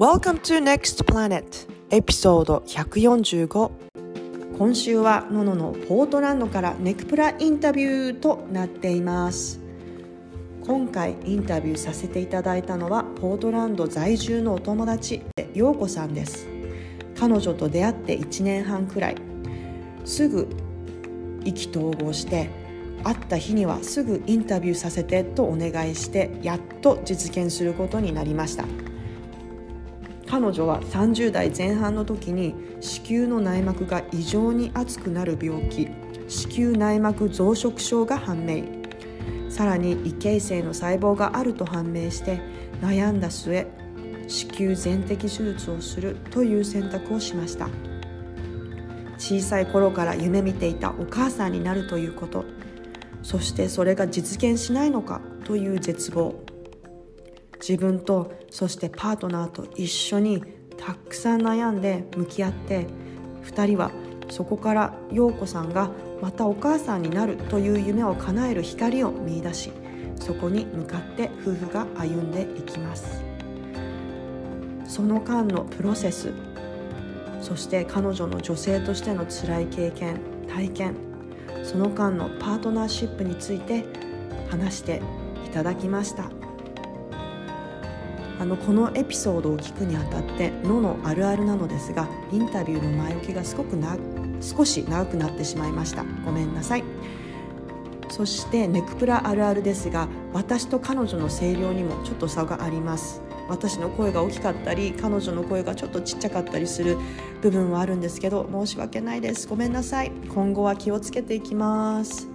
Welcome to Next Planet エピソード145今週はノノのポートランドからネクプラインタビューとなっています。今回インタビューさせていただいたのはポートランド在住のお友達陽子さんです。彼女と出会って1年半くらい。すぐ意気投合して会った日にはすぐインタビューさせてとお願いしてやっと実現することになりました。彼女は30代前半の時に子宮の内膜が異常に厚くなる病気子宮内膜増殖症が判明。さらに異形成の細胞があると判明して悩んだ末子宮全摘手術をするという選択をしました。小さい頃から夢見ていたお母さんになるということ。そしてそれが実現しないのかという絶望。自分とそしてパートナーと一緒にたくさん悩んで向き合って2人はそこから陽子さんがまたお母さんになるという夢を叶える光を見いだしそこに向かって夫婦が歩んでいきます。その間のプロセスそして彼女の女性としての辛い経験体験その間のパートナーシップについて話していただきました。あのこのエピソードを聞くにあたって「の」のあるあるなのですがインタビューの前置きがすごくな少し長くなってしまいました。ごめんなさい。そしてネクプラあるあるですが私と彼女の声量にもちょっと差があります。私の声が大きかったり彼女の声がちょっとちっちゃかったりする部分はあるんですけど申し訳ないです。ごめんなさい。今後は気をつけていきます。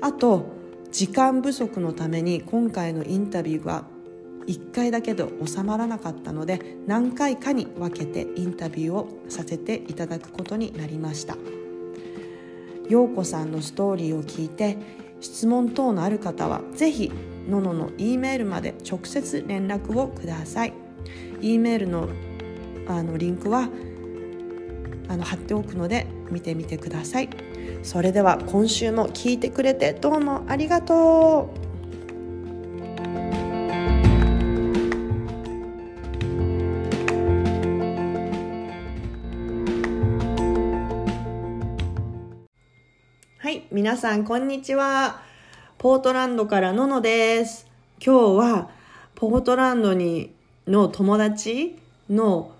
あと時間不足のために今回のインタビューは1回だけで収まらなかったので何回かに分けてインタビューをさせていただくことになりました。陽子さんのストーリーを聞いて質問等のある方はぜひののの E メールまで直接連絡をください。E メールのあのリンクはあの貼っておくので見てみてください。それでは今週も聞いてくれてどうもありがとう。はい皆さんこんにちは。ポートランドからののです。今日はポートランドにの友達の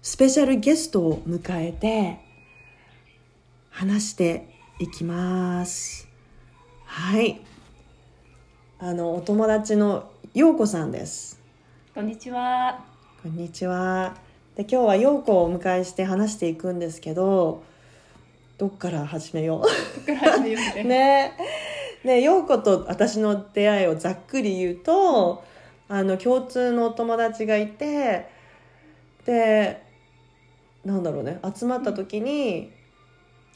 スペシャルゲストを迎えて話していきます。はい。あのお友達の陽子さんです。こんにちは。こんにちは。で今日は陽子をお迎えして話していくんですけどどっから始めよう。ここから始めようね。ね。ね陽子と私の出会いをざっくり言うとあの共通のお友達がいてでなんだろうね。集まった時に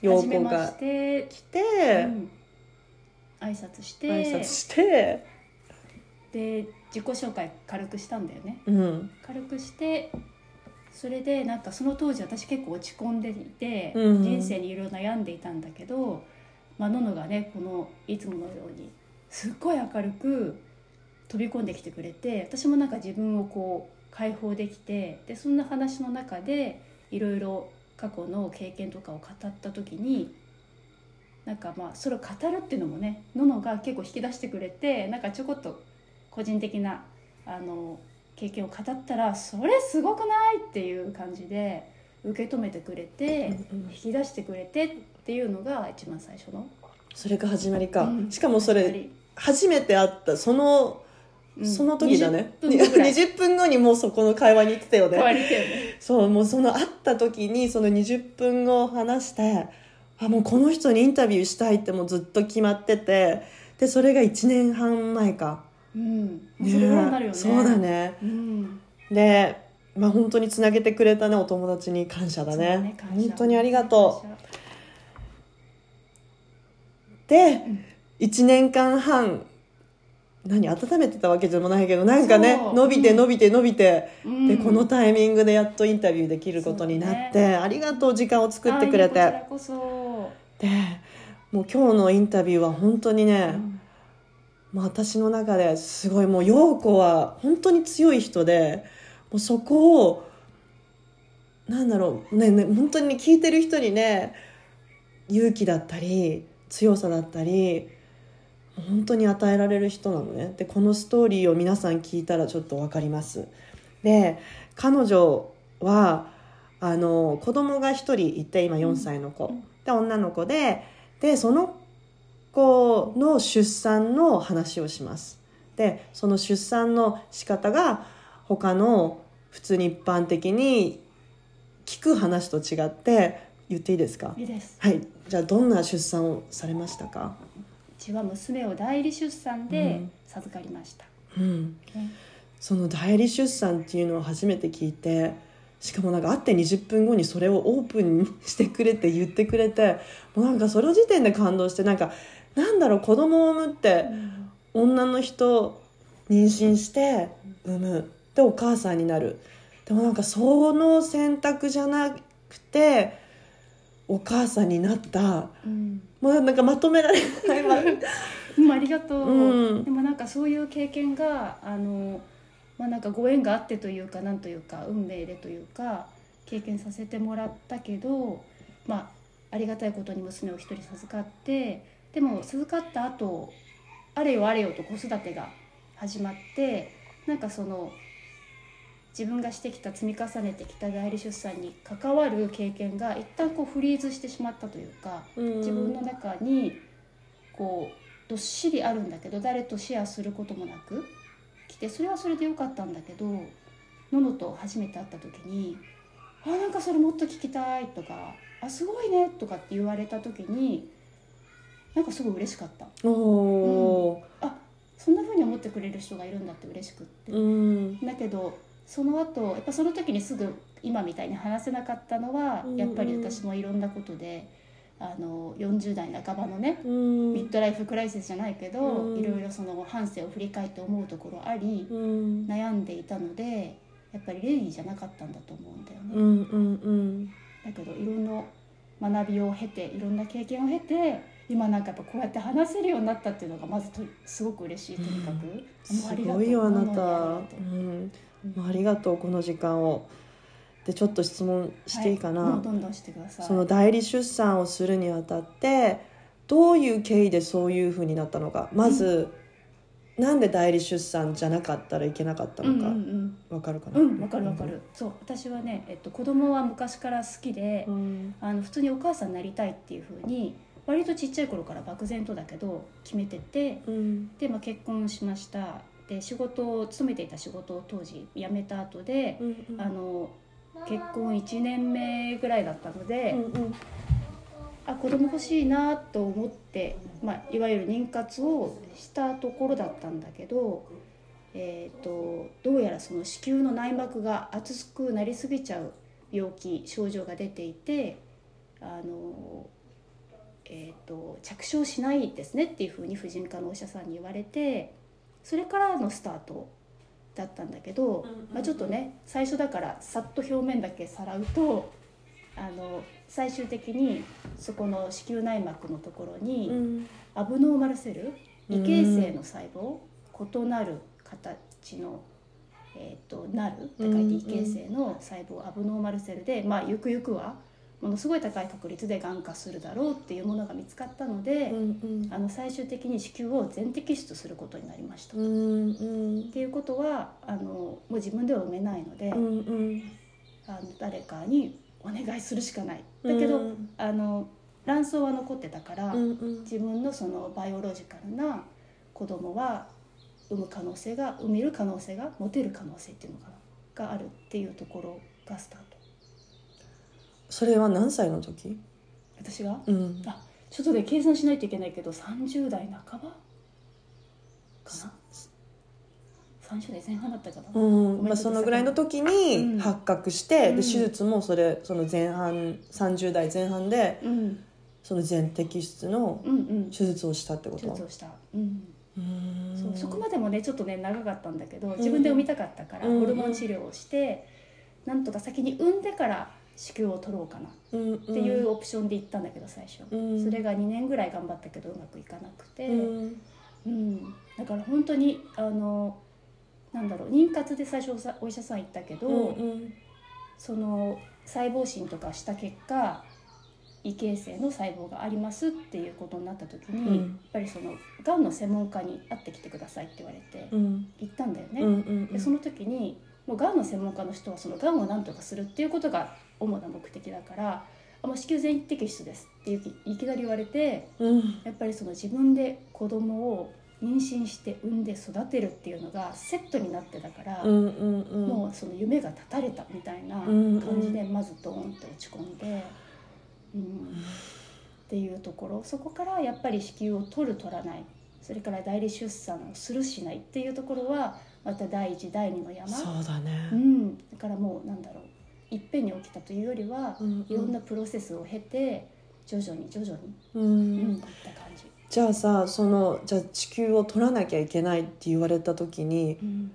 陽初めま子が来て、うん。挨拶して、挨拶して、で自己紹介軽くしたんだよね。うん。軽くして、それでなんかその当時私結構落ち込んでいて、うん人生にいろいろ悩んでいたんだけど、まあののがねこのいつものようにすっごい明るく飛び込んできてくれて、私もなんか自分をこう解放できて、でそんな話の中でいろいろ過去の経験とかを語った時に。なんかまあそれを語るっていうのもねののが結構引き出してくれてなんかちょこっと個人的なあの経験を語ったらそれすごくないっていう感じで受け止めてくれてうんうん。引き出してくれてっていうのが一番最初の。それが始まりか、うん。しかもそれ初めて会ったそのうん。その時だね、20分後ぐらい。20分後にもうそこの会話に行ってたよね。そうもうその会った時にその20分後話してあもうこの人にインタビューしたいってもうずっと決まっててでそれが1年半前か、うん。それぐらいになるよね。そうだね。うん。でまあ本当につなげてくれたねお友達に感謝だね。感謝。本当にありがとう。で、ん。1年間半何温めてたわけでもないけどなんかね伸びて伸びて伸びて、うん。でこのタイミングでやっとインタビューできることになって、ありがとう時間を作ってくれて。でもう今日のインタビューは本当にそ、ね、うんまあ、私の中ですごいもう陽子は本当に強い人でもうそこをなんだろうねね本当に聞いてる人にね勇気だったり強さだったり本当に与えられる人なのね。でこのストーリーを皆さん聞いたらちょっと分かります。で彼女はあの子供が1人いて今4歳の子、で女の子ででその子の出産の話をします。でその出産の仕方が他の普通に一般的に聞く話と違って言っていいですか？いいです。はい。じゃあどんな出産をされましたか？うちは娘を代理出産で授かりました、うん。ねその代理出産っていうのを初めて聞いてしかもなんか会って20分後にそれをオープンにしてくれて言ってくれてもうなんかその時点で感動してなんかなんだろう子供を産むって女の人妊娠して産むでお母さんになる。でもなんかその選択じゃなくてお母さんになった。うん。もうなんかまとめられないわ。うん、ありがとう、うん。でもなんかそういう経験があの、まあ、なんかご縁があってというかなんというか運命でというか経験させてもらったけど、まあ、ありがたいことに娘を一人授かってでも授かった後あれよあれよと子育てが始まってなんかその自分がしてきた積み重ねてきた代理出産に関わる経験が一旦こうフリーズしてしまったというか。自分の中にこうどっしりあるんだけど誰とシェアすることもなく来てそれはそれでよかったんだけどののと初めて会った時に「あなんかそれもっと聞きたい」とか「あすごいね」とかって言われた時になんかすごい嬉しかった。おー。あそんな風に思ってくれる人がいるんだって嬉しくって。うん。だけどその後やっぱその時にすぐ今みたいに話せなかったのはうんやっぱり私もいろんなことであの40代半ばのねうん。ミッドライフクライシスじゃないけど、うん。いろいろその半生を振り返って思うところあり、うん。悩んでいたのでやっぱり礼儀じゃなかったんだと思うんだよね、うんうんうん。だけどいろんな学びを経ていろんな経験を経て今なんかやっぱこうやって話せるようになったっていうのがまずとすごく嬉しいとにかく、もうすありがとうごいよあなた。う。うん。ありがとうこの時間を。でちょっと質問していいかな、はい。どんどんしてください。その代理出産をするにあたってどういう経緯でそういうふうになったのか。まず、なんで代理出産じゃなかったらいけなかったうんのか、うんうんわかるかな？うんわかるわかる、そう私はね、えっと、子供は昔から好きで、うん。あの普通にお母さんになりたいっていうふうに割とちっちゃい頃から漠然とだけど決めててうん。で、まあ、結婚しました。で仕事を勤めていた仕事を当時辞めた後で、うんあの結婚1年目ぐらいだったので、うんうん。あ子供欲しいなと思って、まあ、いわゆる妊活をしたところだったんだけど、えー、とどうやらその子宮の内膜が厚くなりすぎちゃう病気症状が出ていてあの、えー、と着床しないですねっていうふうに婦人科のお医者さんに言われてそれからのスタートだったんだけど、まあ、ちょっとね最初だからさっと表面だけさらうとあの最終的にそこの子宮内膜のところに、うん。アブノーマルセル異形成の細胞、異なる形の、えー、となるって書いて異形成の細胞、アブノーマルセルで、まあ、ゆくゆくはものすごい高い確率でがん化するだろうっていうものが見つかったので、うんあの最終的に子宮を全摘出することになりました。うんうん。っていうことはあのもう自分では産めないので、うんうん。あの誰かにお願いするしかない。だけど、うんあの卵巣は残ってたから、うんうん。自分のそのバイオロジカルな子供は産む可能性が産める可能性が持てる可能性っていうのかながあるっていうところがスタートそれは何歳の時？私が？うん。あちょっとで計算しないといけないけど30代半ばかな？30代前半だったかな、うん。まあ、そのぐらいの時うん。に発覚して、うん。で手術もそれその前半30代前半でうん、その全摘出のうんうん。手術をしたってこと？手術をした、うん、うん。そうそこまでもねちょっとね長かったんだけど自分で産みたかったから、うん。ホルモン治療をしてなんとか先に産んでから子宮を取ろうかなうんっていうオプションで行ったんだけど最初、うん。それが2年ぐらい頑張ったけどうまくいかなくて、うん。うん。だから本当にあのなんだろう妊活で最初さお医者さん行ったけど、うんうんその細胞診とかした結果異形成の細胞がありますっていうことになった時に、うん。やっぱりそのがんの専門家に会ってきてくださいって言われてうん。行ったんだよね。でその時にもうがんの専門家の人はそのがんを何とかするっていうことが主な目的だから「あもう子宮全摘出です」っていきいきなり言われてうん。やっぱりその自分で子供を妊娠して産んで育てるっていうのがセットになってたから、うんうんうん。もうその夢が絶たれたみたいなうん。感じでまずドーンって落ち込んで、うん。っていうところ。そこからやっぱり子宮を取る取らない。それから代理出産をするしないっていうところはまた第一第二の山。そうだね。うん、だからもうなんだろういっぺんに起きたというよりは、うんうん。いろんなプロセスを経て徐々に徐々に、ううんんいった感じ、じゃあさそのじゃあ地球を取らなきゃいけないって言われた時にうん。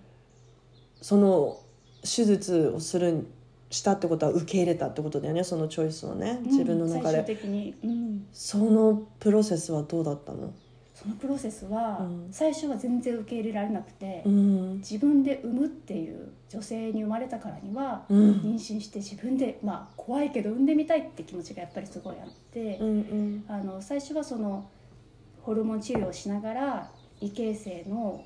その手術をするしたってことは受け入れたってことだよねそのチョイスをね自分の中最終で、的に、うん、そのプロセスはどうだったの？そのプロセスは、うん。最初は全然受け入れられなくて、うん。自分で産むっていう女性に生まれたからには、うん。妊娠して自分でまあ怖いけど産んでみたいって気持ちがやっぱりすごいあって、うんうん。あの最初はそのホルモン治療をしながら異形成の、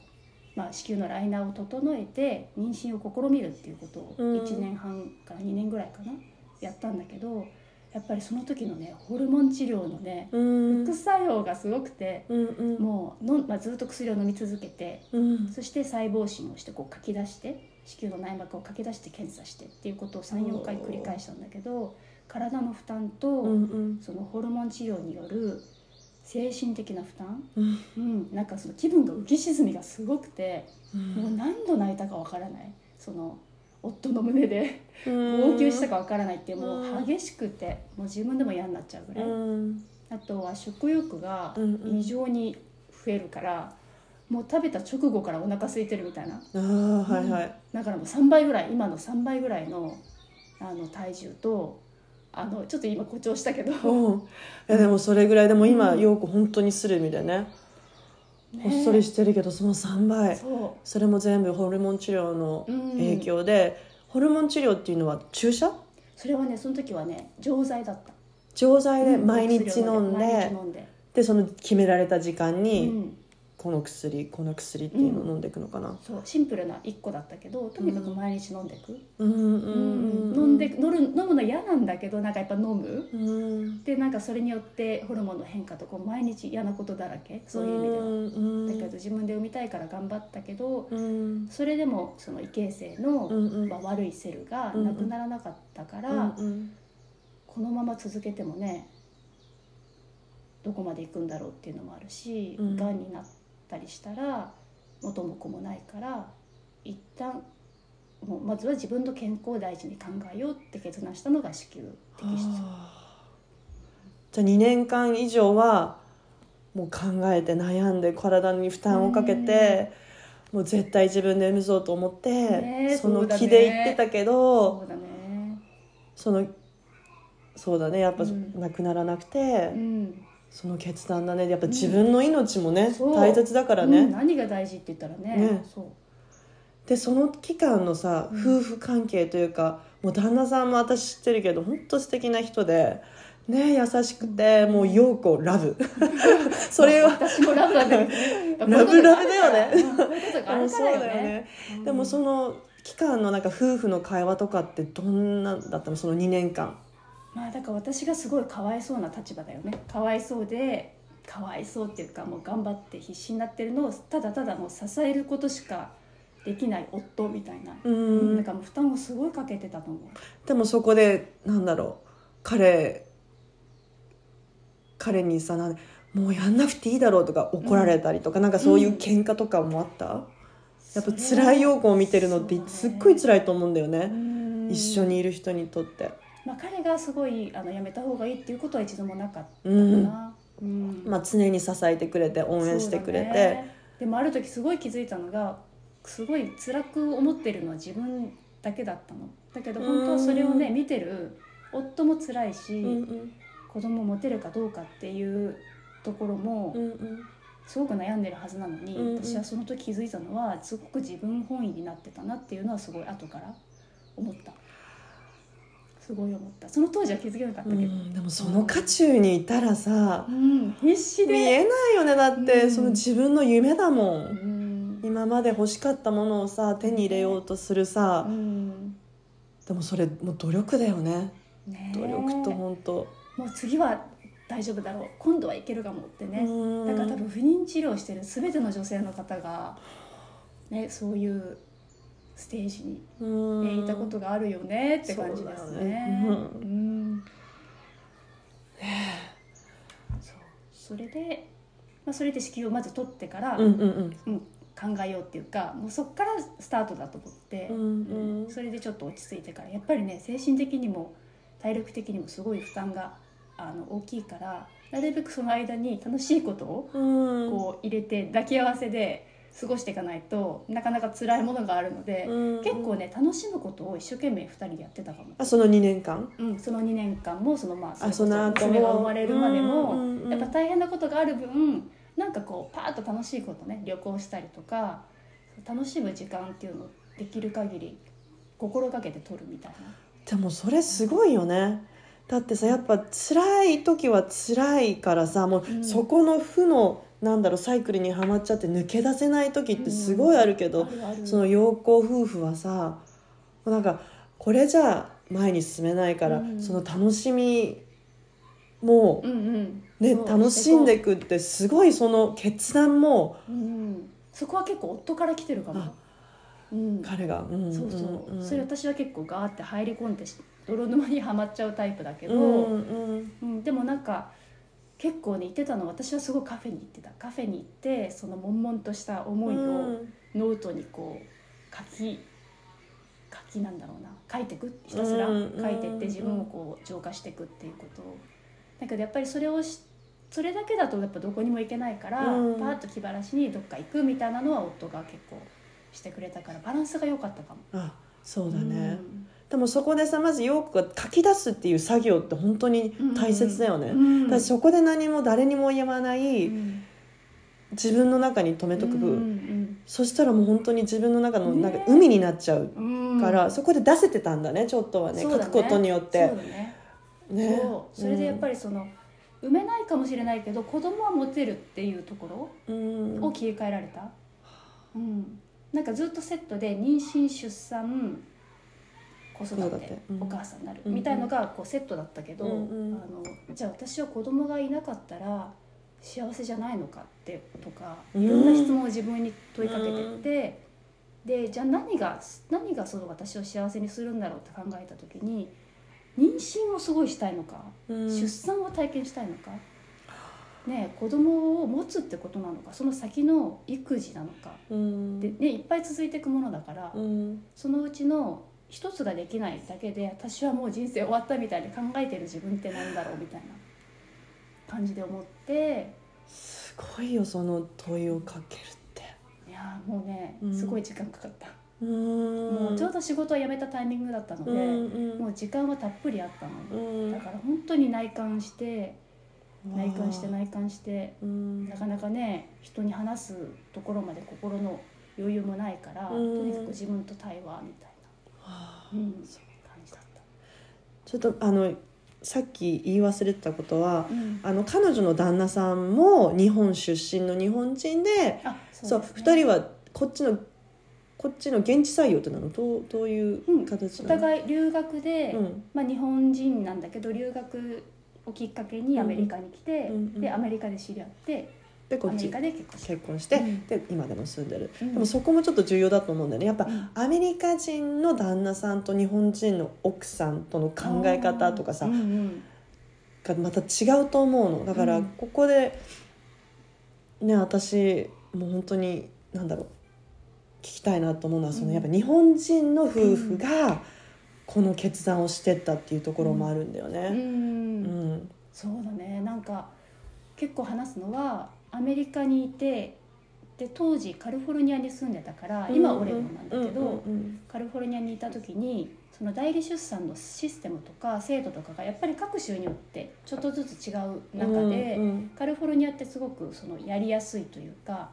まあ、子宮のライナーを整えて妊娠を試みるっていうことをうん。1年半から2年ぐらいかなやったんだけどやっぱりその時のねホルモン治療のねうん。副作用がすごくてうんうん。もうの、まあ、ずっと薬を飲み続けてうん。そして細胞診をしてこう書き出して子宮の内膜を書き出して検査してっていうことを34回繰り返したんだけど体の負担と、うんうん。そのホルモン治療による精神的な負担、うん。うん、なんかその気分が浮き沈みがすごくて、うん。もう何度泣いたかわからない。その夫の胸でうん。号泣したかわからないってもう激しくてもう自分でも嫌になっちゃうぐらい、うん。あとは食欲が異常に増えるから、もう食べた直後からお腹空いてるみたいな。ああはいはい。だからもう3倍ぐらい今の3倍ぐらいのあの体重とあのちょっと今誇張したけど、うん。いやでもそれぐらいでも今うん。陽子本当にするみたいねほっそりしてるけどその3倍。そそれも全部ホルモン治療の影響で、ホルモン治療っていうのは注射？それはねその時はね錠剤だった。錠剤でうん毎日飲んで、で、でその決められた時間うに、ん、この薬この薬っていうのを飲んでいくのかな。そうシンプルな1個だったけどとにかく毎日飲んでいく、うんうんうん飲んで飲る飲むの嫌なんだけどなんかやっぱ飲む。うん。でなんかそれによってホルモンの変化とか毎日嫌なことだらけ。そういう意味では、うんだけど自分で産みたいから頑張ったけどうん。それでもその異形成の、うんうん。まあ、悪いセルがなくならなかったから、うんこのまま続けてもねどこまで行くんだろうっていうのもあるし、うん。がんになったりしたら元も子もないから一旦もうまずは自分の健康を大事に考えようって決断したのが子宮摘出。はあじゃあ2年間以上はもう考えて悩んで体に負担をかけて、もう絶対自分で産むぞと思って、その気で言ってたけどそうだね。そのそうだね。やっぱうん。なくならなくて、うんその決断だね。やっぱ自分の命もね、そう。大切だからね、うん。何が大事って言ったらね。ね。そう。でその期間のさ、うん。夫婦関係というかもう旦那さんも私知ってるけど本当素敵な人でね優しくてもう陽子ラブ。それは私もラブだね。ラブラブだよね。そうだよね。でもその期間のなんか夫婦の会話とかってどんなだったの？その2年間まあだから私がすごいかわいそうな立場だよね。かわいそうでかわいそうっていうかもう頑張って必死になってるのをただただもう支えることしかできない夫みたいな、ううん。んなんかもう負担をすごいかけてたと思う。でもそこでなんだろう。彼彼にさなんもうやんなくていいだろうとか怒られたりとか、なんかそういう喧嘩とかもあった、やっぱ辛い陽子を見てるのってすっごい辛いと思うんだよね。一緒に、にいる人にとってまあ、彼がすごいあのやめた方がいいっていうことは一度もなかったかうん。な、うん。まあ、常に支えてくれて応援してくれて、ね。でもある時すごい気づいたのがすごい辛く思ってるのは自分だけだったの。だけど本当はそれをね見てる夫も辛いし、うんうん。子供を持てるかどうかっていうところも、うんうん。すごく悩んでるはずなのに、うんうん。私はその時気づいたのはすごく自分本位になってたなっていうのはすごい後から思ったすごい思った。その当時は気づけなかったけど、うんでもその渦中にいたらさうん必死で。見えないよねだって、うん。その自分の夢だもん、うん、今まで欲しかったものをさ手に入れようとするさ、うん。でもそれもう努力だよね。ねえ。努力と本当。もう次は大丈夫だろう。今度はいけるかもってね、うん。だから多分不妊治療してる全ての女性の方が、ね、そういうステージにうん。えーいたことがあるよねって感じですね。ね。うん。うん。そう。それで、まあ、それで子宮をまず取ってから、うんうんうん。考えようっていうかもうそこからスタートだと思って、うんうんうん。それでちょっと落ち着いてからやっぱりね精神的にも体力的にもすごい負担があの大きいからなるべくその間に楽しいことをうん。こう入れて抱き合わせで過ごしていかないとなかなか辛いものがあるので、うん。結構ね楽しむことを一生懸命2人でやってたかも、あその2年間？うん、その2年間もそのまああその娘が生まれるまでも、うんうんうん。やっぱ大変なことがある分なんかこうパーッと楽しいことね旅行したりとか楽しむ時間っていうのをできる限り心がけて取るみたいな。でもそれすごいよね。だってさやっぱ辛い時は辛いからさもうん。うそこの負のなんだろうサイクルにはまっちゃって抜け出せない時ってすごいあるけど、あるある。その陽光夫婦はさなんかこれじゃ前に進めないから、うん。その楽しみもうんうん。ね、楽しんでいくってすごいその決断もうん、そこは結構夫から来てるかも。あ。うん、彼が、うんそうそう、んん。それ私は結構ガーって入り込んでし泥沼にはまっちゃうタイプだけど、ううんん。うんでもなんか結構ね言ってたのは私はすごいカフェに行ってた。カフェに行ってその悶々とした思いをノートにこう書き書きなんだろうな。書いてくひたすらうん書いてって自分をこう浄化していくっていうこと。をだけどやっぱりそれをしそれだけだとやっぱどこにも行けないから、うん。パーッと気晴らしにどっか行くみたいなのは夫が結構してくれたからバランスが良かったかも。あそうだね、うんでもそこでさまず陽子が書き出すっていう作業って本当に大切だよね、うんだからそこで何も誰にも言わない、うん自分の中に留めとく、うんそしたらもう本当に自分の中のなんかね。海になっちゃううんうん。から、そこで出せてたんだねちょっとはねそうだ書くことによって。そうだね。ね。それでやっぱりその、産めないかもしれないけど子供は持てるっていうところうん。を切り替えられた、うん、なんかずっとセットで妊娠出産子育てうん。お母さんになる、うん。みたいのがこうセットだったけど、うんうん。あのじゃあ私は子供がいなかったら幸せじゃないのかってとかうん。いろんな質問を自分に問いかけてって、でじゃあ何が何がその私を幸せにするんだろうって考えた時に妊娠をすごいしたいのか、うん。出産を体験したいのか、ねえ、子供を持つってことなのかその先の育児なのか。うん。で、ね、いっぱい続いていくものだから、うん。そのうちの一つができないだけで私はもう人生終わったみたいに考えてる自分ってなんだろうみたいな感じで思って。すごいよその問いをかけるって。いやーもうねうんすごい時間かかった、うん。もうちょうど仕事を辞めたタイミングだったので、うんもう時間はたっぷりあったの、うん。だから本当に内観して内観して内観して。うん。なかなかね人に話すところまで心の余裕もないから、うん。とにかく自分と対話みたいはあな、うん、感じだっちょっとあのさっき言い忘れてたことはた、うん、あの彼女の旦那さんも日本出身の日本人であそうですね。二人はこっちのこっちの現地採用ってなの？どうどういううん。お互い留学で、うん。まあ、日本人なんだけど留学をきっかけにアメリカに来て、うんうん。でアメリカで知り合ってでこっち。結婚して、うん。で今でも住んでる、うん。でもそこもちょっと重要だと思うんだよね。やっぱ、うん。アメリカ人の旦那さんと日本人の奥さんとの考え方とかさ、うん。うんがまた違うと思うの。だからうん。ここでね私もう本当に何だろう聞きたいなと思うのはそのうん。やっぱ日本人の夫婦がこの決断をしてったっていうところもあるんだようね。うん。ん。そうだね。なんか結構話すのはアメリカにいてで当時カリフォルニアに住んでたから今はオレゴンなんだけど、カリフォルニアにいた時にその代理出産のシステムとか制度とかがやっぱり各州によってちょっとずつ違う中で、うんうん。カリフォルニアってすごくそのやりやすいというか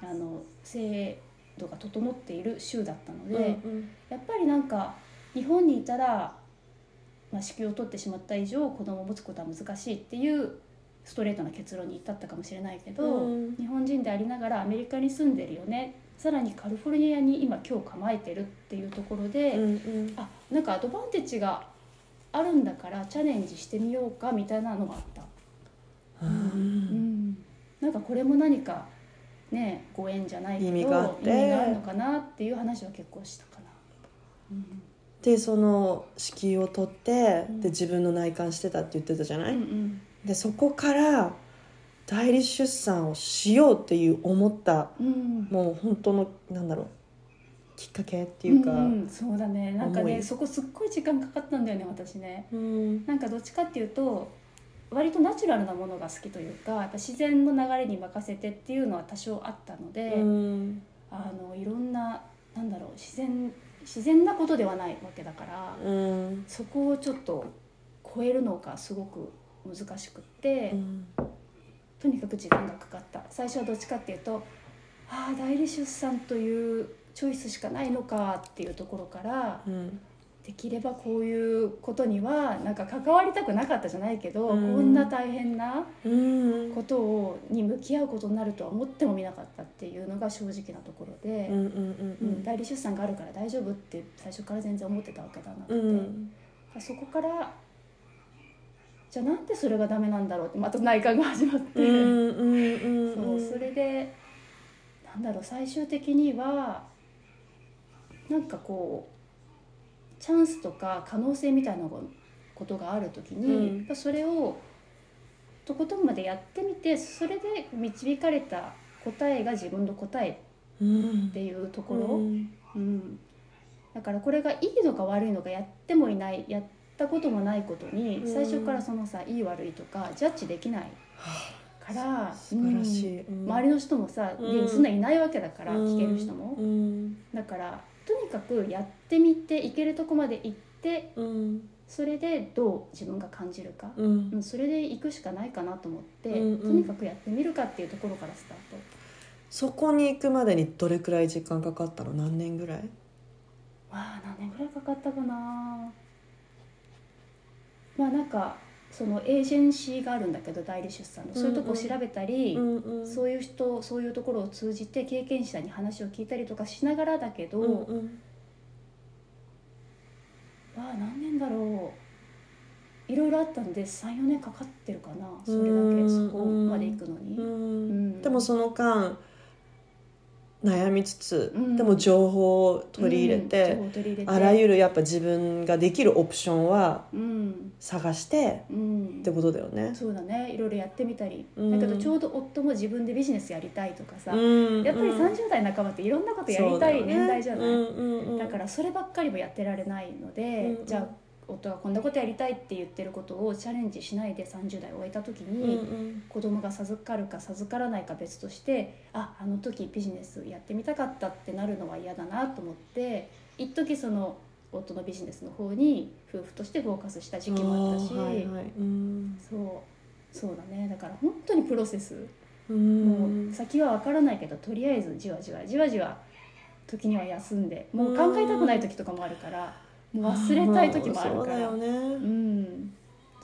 あの制度が整っている州だったので、うんやっぱりなんか日本にいたら、まあ、子宮を取ってしまった以上子供を持つことは難しいっていうストレートな結論に至ったかもしれないけど、うん。日本人でありながらアメリカに住んでるよね。さらにカリフォルニアに今今日構えてるっていうところで、うんうん。あなんかアドバンテージがあるんだからチャレンジしてみようかみたいなのがあった。ううん。んなんかこれも何かねご縁じゃないけど意味があって。意味があるのかなっていう話は結構したかな。うん。でその子宮を取ってうん。で自分の内観してたって言ってたじゃない、うんうんでそこから代理出産をしようっていう思ったうん。もう本当のなんだろうきっかけっていうか、んん。そうだね。なんかねそこすっごい時間かかったんだよね私ね。うん。なんかどっちかっていうと割とナチュラルなものが好きというかやっぱ自然の流れに任せてっていうのは多少あったので、うん。あのいろんななんだろう自然自然なことではないわけだから、うん。そこをちょっと超えるのがすごく難しくって、うん。とにかく時間がかかった。最初はどっちかっていうとああ代理出産というチョイスしかないのかっていうところからうんできればこういうことにはなんか関わりたくなかったじゃないけど、うん。こんな大変なうん。ことをに向き合うことになるとは思ってもみなかったっていうのが正直なところで、代理出産があるから大丈夫って最初から全然思ってたわけだなって、うん。うんそこからじゃあなんでそれがダメなんだろうってまた内観が始まって、そうそれでなんだろう最終的にはなんかこうチャンスとか可能性みたいなことがある時に、うん。それをとことんまでやってみてそれで導かれた答えが自分の答えうんっていうところ、うん。うん、だからこれがいいのか悪いのかやってもいないやったこともないことにうん。最初からそのさいい悪いとかジャッジできないから素晴らしうんい、うん。周りの人もさ、うん。そんないないわけだから聞ける人も。う、ん。だからとにかくやってみていけるとこまで行ってうん。それでどう自分が感じるか、うん。うん、それで行くしかないかなと思って、うんうん。とにかくやってみるかっていうところからスタート。そこに行くまでにどれくらい時間かかったの？何年ぐらい？わあ何年ぐらいかかったかな？まあなんかそのエージェンシーがあるんだけど代理出産のそういうとこを調べたり、うんうん。そういう人そういうところを通じて経験者に話を聞いたりとかしながらだけど、うんうん。わあ何年だろう。いろいろあったんで34年かかってるかなそれだけうんそこまで行くのに。うん。うん。でもその間悩みつつ、うん。でも情報を取り入れて、うん。れて。あらゆるやっぱ自分ができるオプションはうん。探してうん。ってことだよね。そうだね。いろいろやってみたり、うん。だけどちょうど夫も自分でビジネスやりたいとかさ、うん。やっぱりうん。30代半ばっていろんなことやりたい年代じゃない、だからそればっかりもやってられないので、じゃあ夫がこんなことやりたいって言ってることをチャレンジしないで30代を終えた時うんに、うん。子供が授かるか授からないか別としてああの時ビジネスやってみたかったってなるのは嫌だなと思って一時その夫のビジネスの方に夫婦としてフォーカスした時期もあったし、はいはい。うん。そう。そうだね。だから本当にプロセス、うん。もう先は分からないけどとりあえずじわじわじわじわ時には休んでもう考えたくない時とかもあるから忘れたい時もあるから。そうだよね、うん。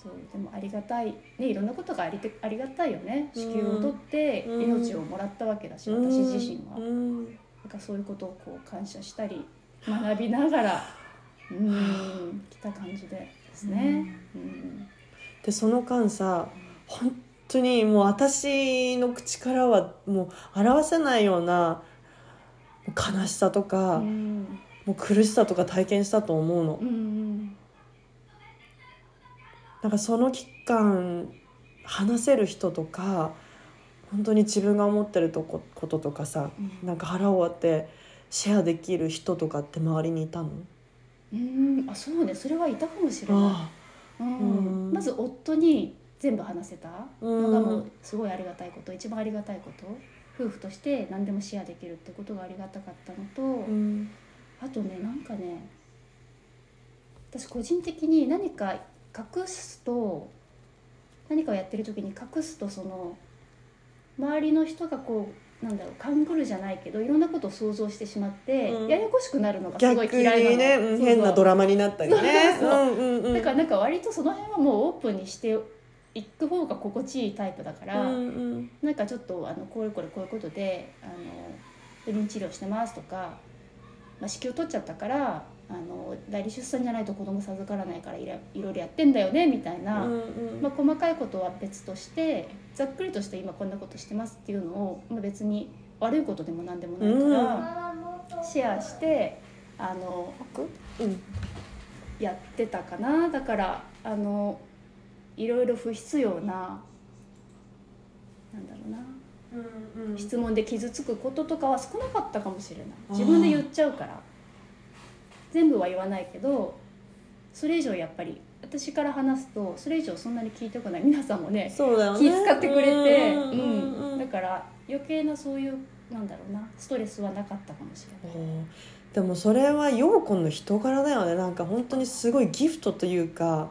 そうでもありがたい。ねいろんなことがありてありがたいよね。子宮を取ってうん。命をもらったわけだし、私自身は、うん。なんかそういうことをこう感謝したり学びながらうん来た感じですね。うん。でその間さ本当にもう私の口からはもう表せないような悲しさとか、うんもう苦しさとか体験したと思うの、うんなんかその期間話せる人とか本当に自分が思ってるとここととかさうん。なんか腹を割ってシェアできる人とかって周りにいたの？うんあそうね。それはいたかもしれない。あうん。うん。まず夫に全部話せた。のがうんもうすごいありがたいこと一番ありがたいこと。夫婦として何でもシェアできるってことがありがたかったのと、うんあとねなんかね私個人的に何か隠すと何かをやってる時に隠すとその周りの人がこうなんだろう勘ぐるじゃないけどいろんなことを想像してしまって、うん。ややこしくなるのがすごい嫌いなの。ねうん変なドラマになったりね。だからなんか割とその辺はもうオープンにしていく方が心地いいタイプだから、うんうん。なんかちょっとあのこういうこれこういうことであの不妊治療してますとか、まあ、子宮取っちゃったからあの代理出産じゃないと子供授からないからいろいろやってんだよねみたいな、うんうん。まあ、細かいことは別としてざっくりとして今こんなことしてますっていうのを、まあ、別に悪いことでも何でもないから、シェアしてあのうん。やってたかな。だからあのいろいろ不必要ななんだろうなうんうん。質問で傷つくこととかは少なかったかもしれない。自分で言っちゃうから。全部は言わないけどそれ以上やっぱり私から話すとそれ以上そんなに聞いてこない。皆さんもねそうだよね。気遣ってくれて、うんうんだから余計なそういうなんだろうなストレスはなかったかもしれない。うんでもそれは陽子の人柄だよね。なんか本当にすごいギフトというか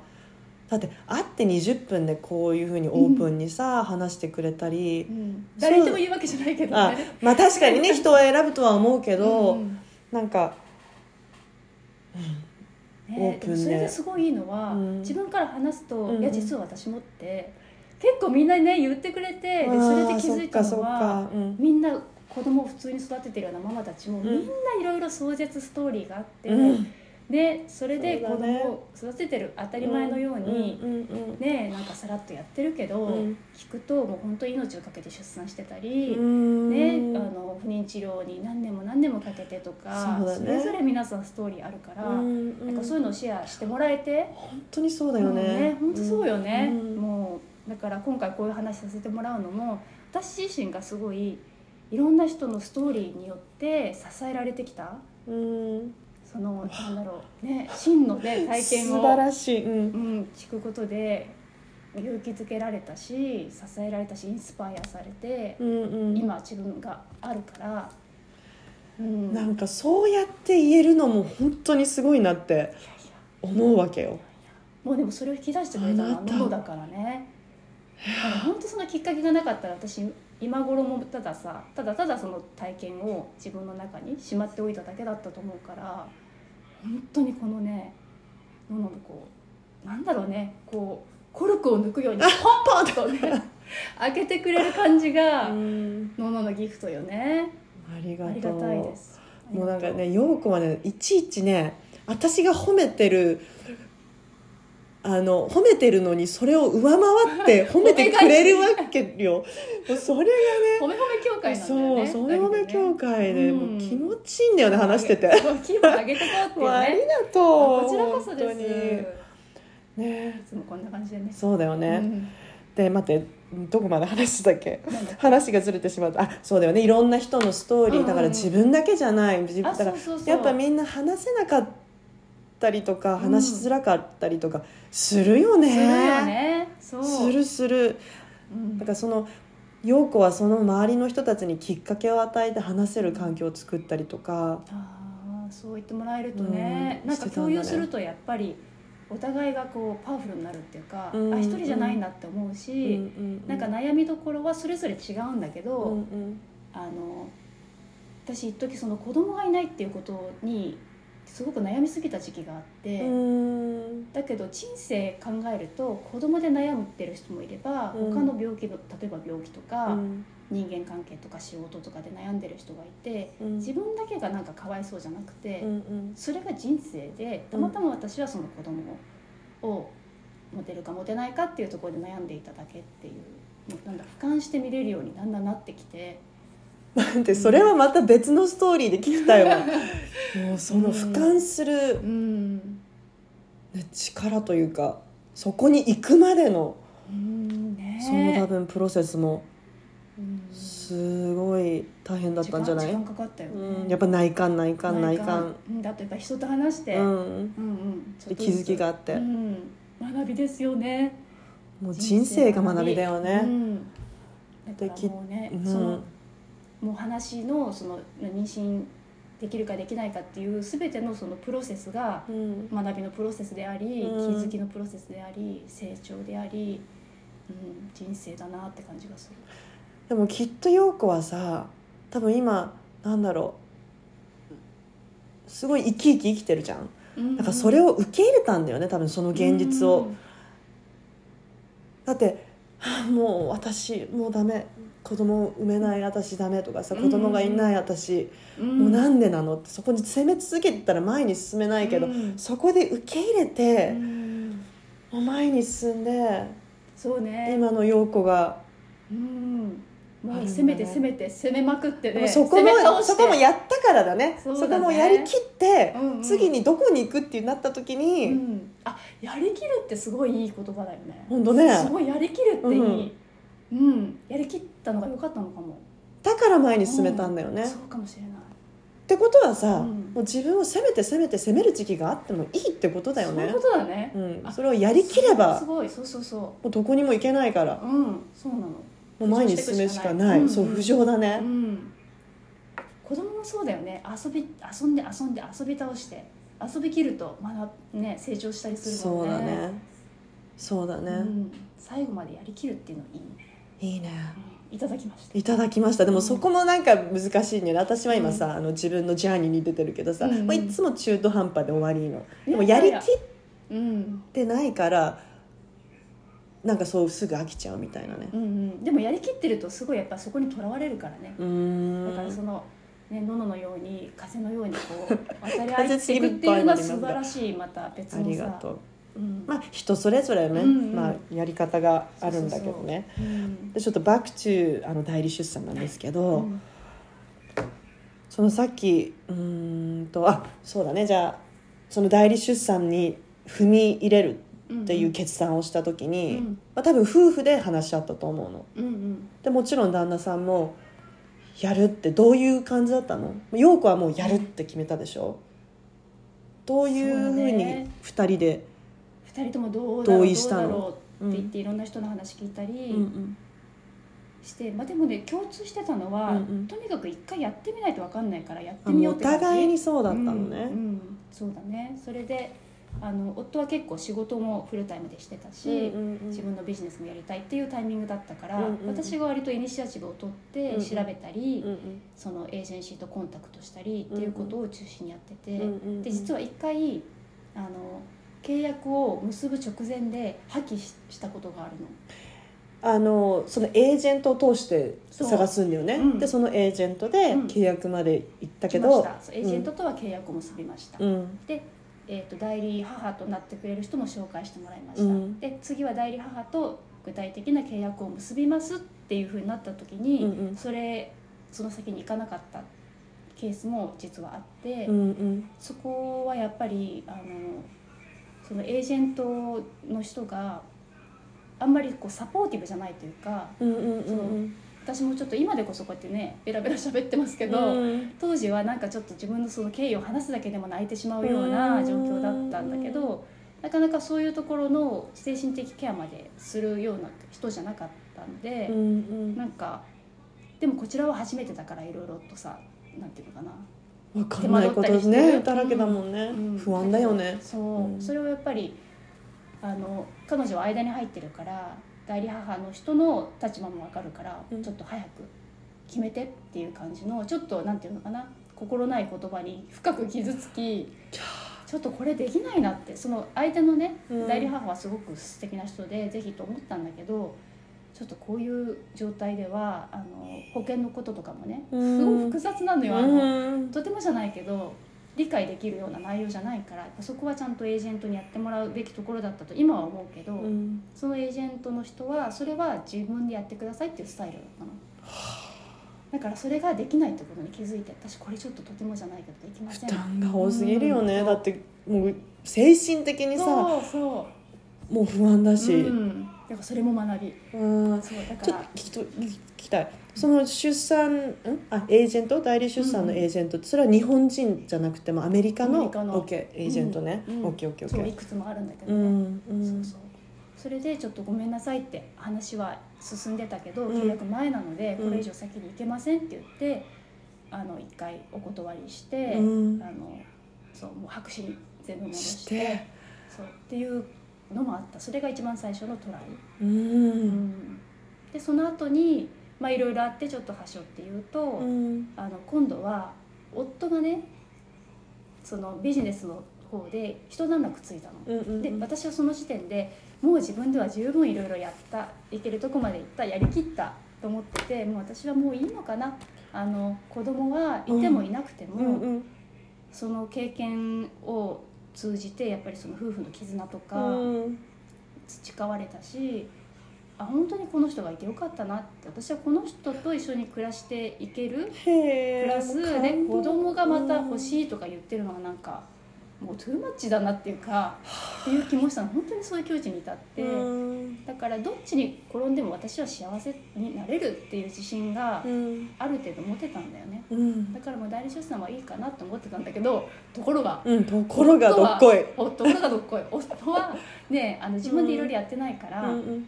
だって会って20分でこういうふうにオープンにさ、話してくれたり。うん。誰にでも言うわけじゃないけどあね。まあ確かにね 人を選ぶとは思うけど、うん。なんか、ねオープンで。それですごいいいのは、うん。自分から話すと「うんうん。いや実は私も」って結構みんなね言ってくれてでそれで気づいたのはかうん。みんな子供を普通に育ててるようなママたちも、うん。みんないろいろ壮絶ストーリーがあって、うんでそれで子供を育ててる当たり前のように、ねなんかさらっとやってるけど、うん。聞くともう本当に命をかけて出産してたり。うん。ね、あの不妊治療に何年も何年もかけてとかそれぞれ皆さんストーリーあるから、うんなんかそういうのをシェアしてもらえて、本当にそうだよね本当そうよね、うん。もうだから今回こういう話させてもらうのも私自身がすごいいろんな人のストーリーによって支えられてきた。うんそのなんだろうね真のね体験を素晴らしい、うん。うん、聞くことで勇気づけられたし支えられたしインスパイアされて、うんうん、今自分があるから、うん、なんかそうやって言えるのも本当にすごいなって思うわけよ。もうでもそれを引き出してくれたのはあなた。ノノだからね。だから本当そのきっかけがなかったら私今頃もたださただただその体験を自分の中にしまっておいただけだったと思うから本当にこのねノノのこうなんだろうねこうコルクを抜くように ポンポンとね開けてくれる感じがうん。ノノのギフトよね。ありがとう。ありがたいです。もうなんかね陽子はねいちいちね私が褒めてるあの褒めてるのにそれを上回って 褒めてくれるわけよ。それ褒め褒め協が会なんだよそうね。それ褒め協会で、うん。もう気持ちいいんだよね話してて。気分上げてこうってもうありがとうこちらこそです。ね。いつもこんな感じでね。そうだよね、うん。で待ってどこまで話してたっけ？話がずれてしまった。あそうだよね。いろんな人のストーリーだから自分だけじゃない。自分あだからやっぱみんな話せなかったりとか話しづらかったりとかするよね、するよね。そう。するする。うん。だからその陽子はその周りの人たちにきっかけを与えて話せる環境を作ったりとか。ああそう言ってもらえるとね、うんなんか共有するとやっぱりお互いがこうパワフルになるっていうか、うんあ一人じゃないんだって思うし、なんか悩みどころはそれぞれ違うんだけど、うんうん。あの私一時その子供がいないっていうことにすごく悩みすぎた時期があって、うん。だけど人生考えると子供で悩むってる人もいれば、うん。他の病気の例えば病気とか、うん。人間関係とか仕事とかで悩んでる人がいてうん。自分だけがなんかかわいそうじゃなくて、うんうん。それが人生でたまたま私はその子供を持てるか持てないかっていうところで悩んでいただけっていうなんだ俯瞰して見れるようにだんだんなってきて待ってそれはまた別のストーリーで聞きたいわ。もうその俯瞰するう力というかそこに行くまでのうんね。その多分プロセスもうんすごい大変だったんじゃない？時間かかったよね、うん、やっぱ内観内観内観。うんだとやっぱ人と話して、うん。うんうん気づきがあって。うん、学びですよね。もう人生が学びだよね、うん、だからもうね、うん。そのもう話のその妊娠できるかできないかっていう全てのそのプロセスがうん。学びのプロセスであり、うん。気づきのプロセスであり成長であり、うん、人生だなって感じがする。でもきっと陽子はさ多分今なんだろう。すごい生き生き生きてるじゃん。うん。だからそれを受け入れたんだよね多分その現実を、だってはあもう私もうダメ子供産めない私ダメとかさ子供がいない私、うん、もうなんでなのってそこに攻め続けてたら前に進めないけど、うん。そこで受け入れて、うん。もう前に進んでそうね。今の陽子が、うん。もう攻めて攻めて攻めまくってね。そこもそこもやったからだね。そこもやりきって、次にどこに行くってなった時に、うん、あやりきるってすごいいい言葉だよね。ほんとね。すごいやりきるっていい、うん。やりきったのが良かったのかも。だから前に進めたんだよね、っうん。そうかもしれない。てことはさ、うん。もう自分を責めて責めて責める時期があってもいいってことだよね。そういうことだね、うん、あそれをやりきればすごいそうそうそもうどこにも行けないから。ううん。そうなの。もう前に進むしかない、うん。そう浮上だね。う、ん。子供もそうだよね。遊び遊んで遊んで遊び倒して遊びきるとまだね成長したりするもんね。そうだね。そうだね、うん、最後までやりきるっていうのいいね、いいね。うんいただきました。いただきました。でもそこもなんか難しいね。私は今さ、あの自分のジャーニーに出てるけどさ、うんうん。まあ、いつも中途半端で終わりの。でもいやりきっうんてないからなんかそうすぐ飽きちゃうみたいなね。うんうん、でもやりきってるとすごいやっぱそこにとらわれるからね。だからそんの、ね、のののように風のようにこう 渡り合っていくっていうのは素晴らしいまた別あのさりがとう。うんまあ人それぞれね、うんうん。まあ、やり方があるんだけどね。うん。でちょっと back to あの代理出産なんですけど、うん。そのさっきうーんとあそうだね。じゃあその代理出産に踏み入れるっていう決断をした時に、うん。まあ、多分夫婦で話し合ったと思うの。うんうん。でもちろん旦那さんもやるってどういう感じだったの？陽子はもうやるって決めたでしょ？どういうふうにそうね。2人で二人ともどうだろう同意したの。どうだろうって言っていろんな人の話聞いたりうんうん。して、まあ、でもね共通してたのは、うんうん。とにかく一回やってみないと分かんないからやってみようって感じ。互いにそうだったのうんね、うん。そうだね。それであの夫は結構仕事もフルタイムでしてたし、うんうんうん。自分のビジネスもやりたいっていうタイミングだったから、うんうんうん。私が割とイニシアチブを取って調べたり、うんうん。そのエージェンシーとコンタクトしたりっていうことを中心にやってて、うんうんうん。で実は一回あの契約を結ぶ直前で破棄ししたことがあるの。あのそのエージェントを通して探すんだよね、うん。でそのエージェントでうん。契約まで行ったけど、した。そうエージェントとは契約を結びました、うん。で、えー、と代理母となってくれる人も紹介してもらいました、うん。で次は代理母と具体的な契約を結びますっていうふうになった時に、うんうん。それその先に行かなかったケースも実はあって、うんうん。そこはやっぱりあのそのエージェントの人があんまりこうサポーティブじゃないというかうんうんうん私もちょっと今でこそこうやってねベラベラ喋ってますけど、うん。当時はなんかちょっと自分のその経緯を話すだけでも泣いてしまうような状況だったんだけどなかなかそういうところの精神的ケアまでするような人じゃなかったんで、うんうん。なんかでもこちらは初めてだからいろいろとさなんていうのかな、分かんないことね。だらけだもんね、うん。不安だよね。そう、うん。それをやっぱりあの彼女は間に入ってるから代理母の人の立場もわかるから、うん。ちょっと早く決めてっていう感じのちょっとなんていうのかな心ない言葉に深く傷つきちょっとこれできないなってその相手のねうん。代理母はすごく素敵な人でぜひと思ったんだけどちょっとこういう状態ではあの保険のこととかもねすうん。ごく複雑なのよ、あのうん。とてもじゃないけど理解できるような内容じゃないからそこはちゃんとエージェントにやってもらうべきところだったと今は思うけど、うん。そのエージェントの人はそれは自分でやってくださいっていうスタイルだったの。だからそれができないってことに気づいて私これちょっととてもじゃないけどできません。負担が多すぎるよね、うん。だってもう精神的にさそうそもう不安だう、し、うん、だからそれも学び。うん。そうだちょっとから聞きたい。その出産ん？あエージェント？代理出産のエージェント？ってそれは日本人じゃなくてもアメリカの？アメリカの。OK エージェントね、うんオッケーオッケーオッケーそういくつもあるんだけど。ね、うんうん。そうそう。それでちょっとごめんなさいって話は進んでたけど、うん。契約前なのでうん。これ以上先に行けませんって言って、あの一回お断りして、うん。あのそうもう白紙に全部戻ししてて。そう。っていうのもあった。それが一番最初のトライ、ううん。んでその後にまあいろいろあってちょっとはしょっていうと、うん。あの今度は夫がねそのビジネスの方で一段落ついたの。うんうんで私はその時点でもう自分では十分いろいろやった。いけるとこまで行った。やりきったと思っててもう私はもういいのかな。あの子供がいてもいなくても、うんうん。その経験を通じてやっぱりその夫婦の絆とかうん。培われたし、あ本当にこの人がいてよかったなって私はこの人と一緒に暮らしていける？プラスもうね感動。子供がまた欲いしいとか言ってるのはなんかもうトゥーマッチだなっていうかっていう気もしたの。本当にそういう境地に至って。うん。だからどっちに転んでも私は幸せになれるっていう自信がうん。ある程度持てたんだよね。うん。だからもう代理出産はいいかなと思ってたんだけどところがうんところがどっこい。夫はところがどっこい。夫はねあの自分でいろいろやってないから、うんうん。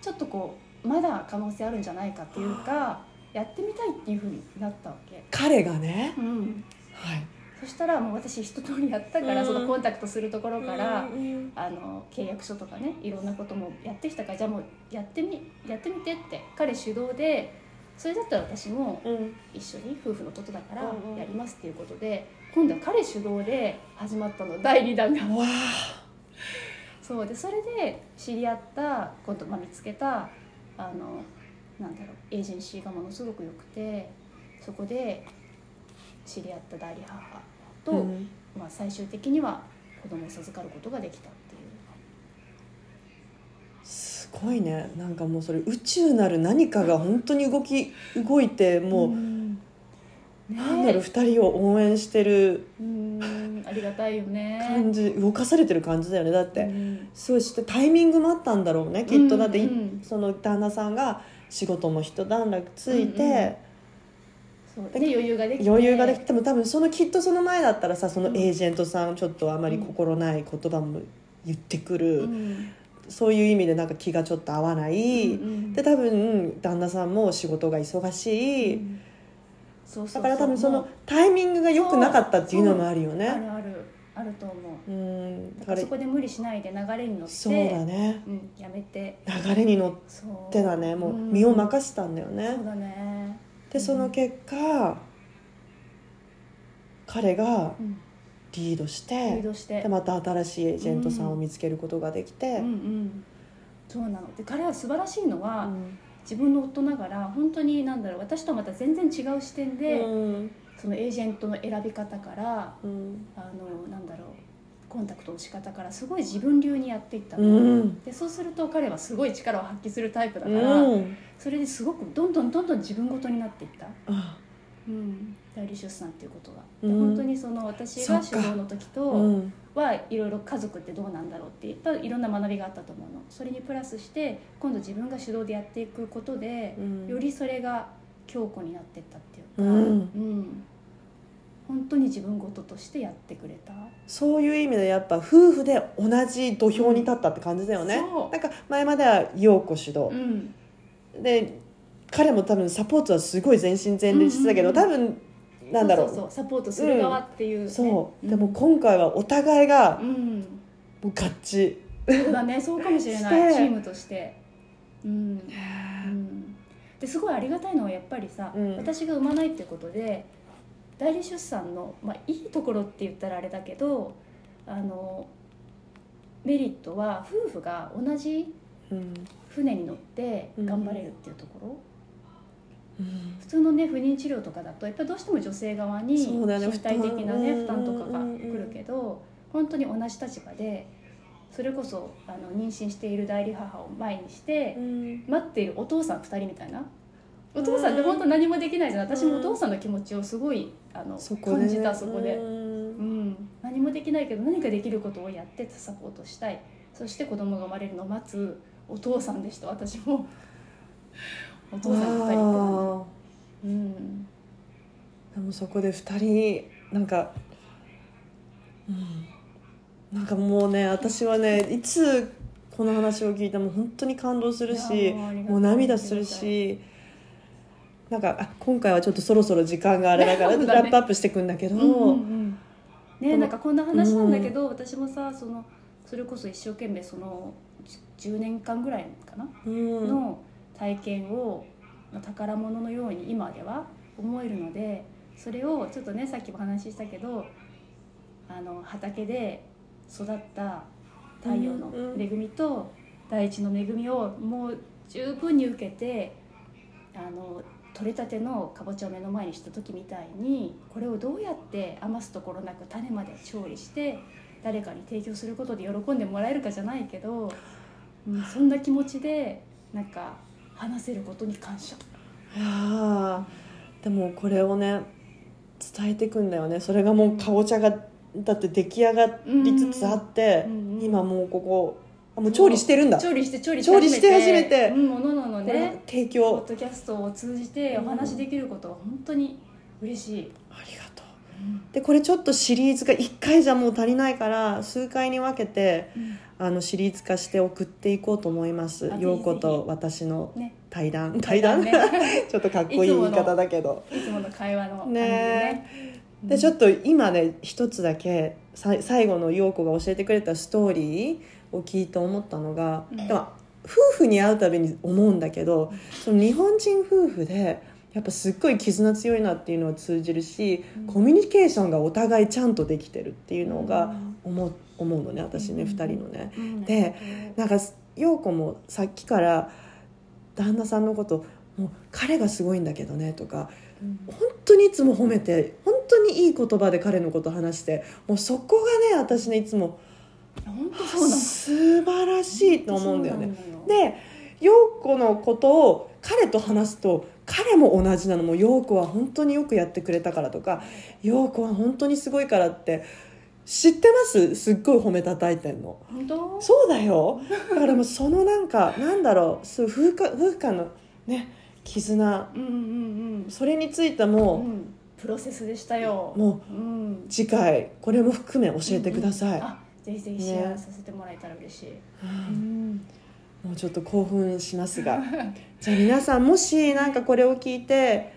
ちょっとこうまだ可能性あるんじゃないかっていうかやってみたいっていうふうになったわけ、彼がね。うん、はいそしたらもう私一通りやったから、うん。そのコンタクトするところから、うんうんあの契約書とかねいろんなこともやってきたからじゃあもうやってみやってみてって彼主導でそれだったら私もうん。一緒に夫婦のことだからうんうん。やりますっていうことで今度は彼主導で始まったの第2弾が。わそうでそれで知り合った今度、まあ、見つけたあのなんだろうエージェンシーがものすごく良くてそこで知り合った代理母と、あうん。まあ、最終的には子供を授かることができたっていう。すごいね。なんかもうそれ宇宙なる何かが本当に動き動いてもう、ん。ね。なんだろう二人を応援してるうん。ありがたいよね。感じ動かされてる感じだよね。だって、うん。そうしてタイミングもあったんだろうねきっと。だって、いうん。うんその旦那さんが仕事も一段落ついて、うんうんそうで余裕ができて。余裕ができても多分そのきっとその前だったらさそのうん。エージェントさんちょっとあまり心ない言葉も言ってくる、うん。そういう意味でなんか気がちょっと合わない、うんうんで多分旦那さんも仕事が忙しい、うん。そうそうだから多分そものタイミングが良くなかったっていうのもあるよう。あねるある。あると思う。うん。だかららそこで無理しないで流れに乗ってそうだね。うん、やめて。流れに乗ってだね。もう。身をうん。任せたんだよね、そうだねでその結果彼がうん。リードしリてードして。でまた新しいエージェントさんを見つけることができて。うんうん。そうなの。で彼は素晴らしいのは、うん。自分の夫ながら本当になんだろう私とはまた全然違う視点で、うん。そのエージェントの選び方からうん。あのなんだろうコンタクトの仕方からすごい自分流にやっていったの、うん。でそうすると彼はすごい力を発揮するタイプだうから、ん。それですごくどんどんどんどん自分ごとになっていった、あうん、代理出産っていうことが、でうん。本当にその私が主導の時とうん。はいろいろ家族ってどうなんだろうっていったいろんな学びがあったと思うの。それにプラスして今度自分が主導でやっていくことで、うん。よりそれが強固になっていったっていうか、うん。うん本当に自分ごととしてやってくれた。そういう意味でやっぱ夫婦で同じ土俵に立ったって感じだよね、そう。なんか前までは陽子主導。う、ん。で彼も多分サポートはすごい全身全霊してたけど、うんうんうん。多分なんだろう。そうそうそう。サポートする側っていう、ね。そう、ん。でも今回はお互いがうん。もうガッチそうだね。そうかもしれない。チームとして。うん、うん、ですごいありがたいのはやっぱりさ、うん。私が産まないってことで代理出産の、まあ、いいところって言ったらあれだけどあのメリットは夫婦が同じうん。船に乗って頑張れるっていうところ、うん。普通のね不妊治療とかだとやっぱりどうしても女性側にそうだね。身体的なね負担とかが来るけど本当に同じ立場でそれこそあの妊娠している代理母を前にしてうん。待っているお父さん2人みたいなお父さんって本当何もできないじゃん。私もお父さんの気持ちをすごいあの感じたそこで、うん。うん、何もできないけど何かできることをやってサポートしたい。そして子供が生まれるのを待つお父さんでした私も。お父さん2人ってうん。ーでもそこで2人なんか、うん、なんかもうね私はねいつこの話を聞いても本当に感動するいしもう涙するしなんかあ今回はちょっとそろそろ時間があれだからラップアップしていくんだけど、うんうんうん。ねなんかこんな話なんだけど、私もさそのそれこそ一生懸命そのじ10年間ぐらいかな、うん。の体験をまあ宝物のように今では思えるのでそれをちょっとねさっきも話したけどあの畑で育った太陽の恵みと大地の恵みをもう十分に受けてあの取れたてのかぼちゃを目の前にした時みたいにこれをどうやって余すところなく種まで調理して誰かに提供することで喜んでもらえるかじゃないけど、うん、そんな気持ちでなんか話せることに感謝。いやーでもこれをね伝えていくんだよねそれがもうかぼちゃがだって出来上がりつつあって、今もうここあもう調理してるんだ。調理して調理調理して始めて。うん、ものののね。提ポッ供ドキャストを通じてお話しできることは本当に嬉しい。ありがとう。でこれちょっとシリーズが1回じゃもう足りないから数回に分けてあのシリーズ化して送っていこうと思います。あ陽子と私のね、対談。対談ね。ちょっとかっこいい言い方だけど。いつもの会話の。ねね。でちょっと今ね一つだけさ最後の陽子が教えてくれたストーリーを聞いて思ったのが、うん。でも夫婦に会うたびに思うんだけどその日本人夫婦でやっぱすっごい絆強いなっていうのは通じるし、うん。コミュニケーションがお互いちゃんとできてるっていうのが思う思うのね私ね、うん。2人のね。うん。でなんか陽子もさっきから旦那さんのこともう彼がすごいんだけどねとかうん。本当にいつも褒めて本当にいい言葉で彼のこと話してもうそこがね私ねいつも本当そうなの。素晴らしいと思うんだよね。で陽子のことを彼と話すと彼も同じなのもう陽子は本当によくやってくれたからとか陽子は本当にすごいからって知ってます？すっごい褒めたたいてんの。本当？そうだよだからもうそのなんかなんだろうそう夫婦間夫婦間のね絆うんうんうんそれについてうん。も、うんプロセスでしたよ。もうん。次回これも含め教えてください、あ、ぜひぜひシェアさせてもらえたら嬉しい。ううん。ん。もうちょっと興奮しますが。じゃあ皆さんもしなんかこれを聞いて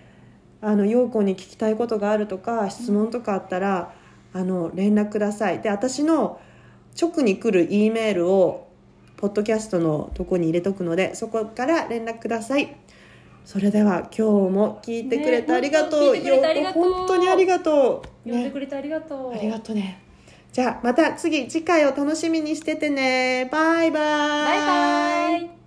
あの陽子に聞きたいことがあるとか質問とかあったら、あの連絡ください。で私の直に来る E メールをポッドキャストのとこに入れとくのでそこから連絡ください。それでは今日も聞いてくれてねありがとう、本当聞いてくれてありがとう。陽子本当にありがとう、呼んでくれてありがとう。ありがとうねじゃあまた次次回を楽しみにしててねバイバイバイバイ。